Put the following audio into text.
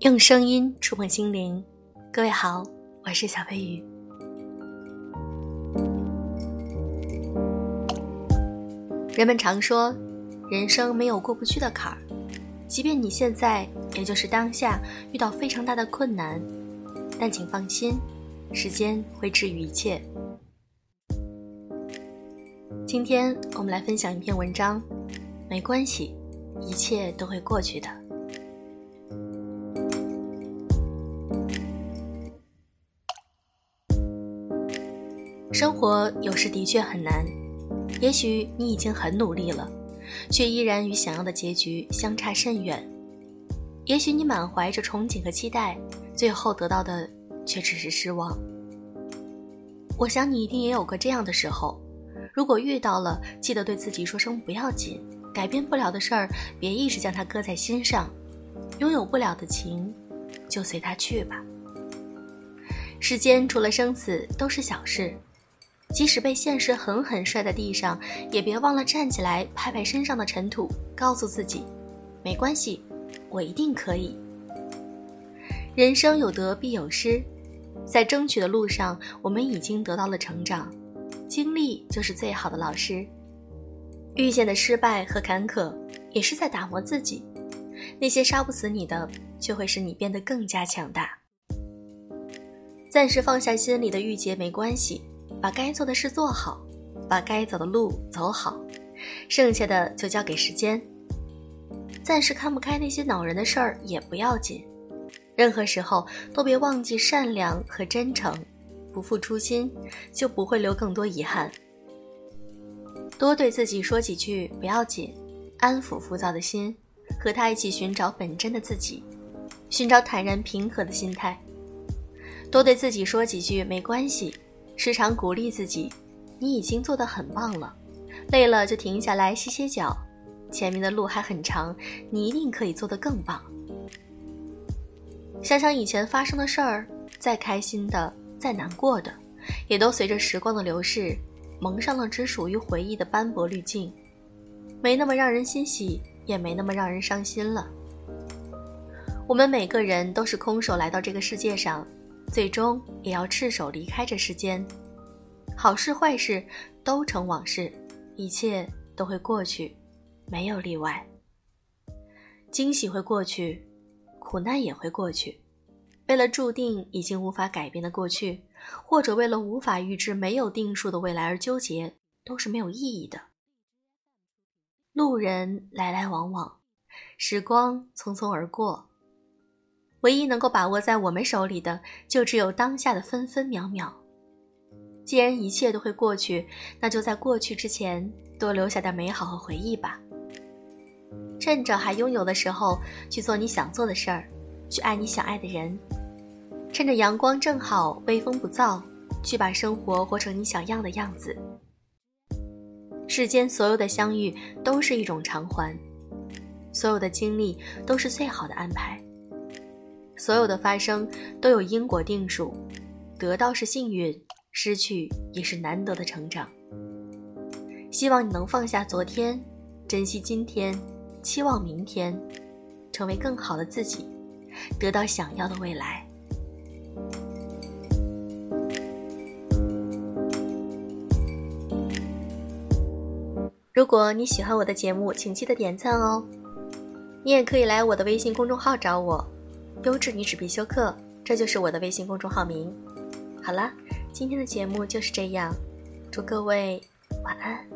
用声音触碰心灵，各位好，我是小飞鱼。人们常说，人生没有过不去的坎儿，即便你现在，也就是当下遇到非常大的困难，但请放心，时间会治愈一切。今天我们来分享一篇文章，没关系，一切都会过去的。生活有时的确很难，也许你已经很努力了，却依然与想要的结局相差甚远；也许你满怀着憧憬和期待，最后得到的却只是失望。我想你一定也有过这样的时候。如果遇到了，记得对自己说声不要紧，改变不了的事儿，别一直将它搁在心上；拥有不了的情，就随它去吧。世间除了生死都是小事，即使被现实狠狠摔在地上，也别忘了站起来，拍拍身上的尘土，告诉自己，没关系，我一定可以。人生有得必有失，在争取的路上，我们已经得到了成长。经历就是最好的老师，遇见的失败和坎坷也是在打磨自己。那些杀不死你的，却会使你变得更加强大。暂时放下心里的郁结没关系，把该做的事做好，把该走的路走好，剩下的就交给时间。暂时看不开那些恼人的事儿也不要紧，任何时候都别忘记善良和真诚。不负初心，就不会留更多遗憾。多对自己说几句不要紧，安抚浮躁的心，和他一起寻找本真的自己，寻找坦然平和的心态。多对自己说几句没关系，时常鼓励自己，你已经做得很棒了。累了就停下来歇歇脚，前面的路还很长，你一定可以做得更棒。想想以前发生的事儿，再开心的。再难过的，也都随着时光的流逝，蒙上了只属于回忆的斑驳滤镜，没那么让人欣喜，也没那么让人伤心了。我们每个人都是空手来到这个世界上，最终也要赤手离开这世间。好事坏事都成往事，一切都会过去，没有例外。惊喜会过去，苦难也会过去。为了注定已经无法改变的过去，或者为了无法预知、没有定数的未来而纠结，都是没有意义的。路人来来往往，时光匆匆而过，唯一能够把握在我们手里的，就只有当下的分分秒秒。既然一切都会过去，那就在过去之前多留下点美好和回忆吧。趁着还拥有的时候，去做你想做的事儿，去爱你想爱的人。趁着阳光正好，微风不燥，去把生活活成你想要的样子。世间所有的相遇都是一种偿还，所有的经历都是最好的安排，所有的发生都有因果定数，得到是幸运，失去也是难得的成长。希望你能放下昨天，珍惜今天，期望明天，成为更好的自己，得到想要的未来。如果你喜欢我的节目，请记得点赞哦。你也可以来我的微信公众号找我，优质女子必修课，这就是我的微信公众号名。好了，今天的节目就是这样，祝各位晚安。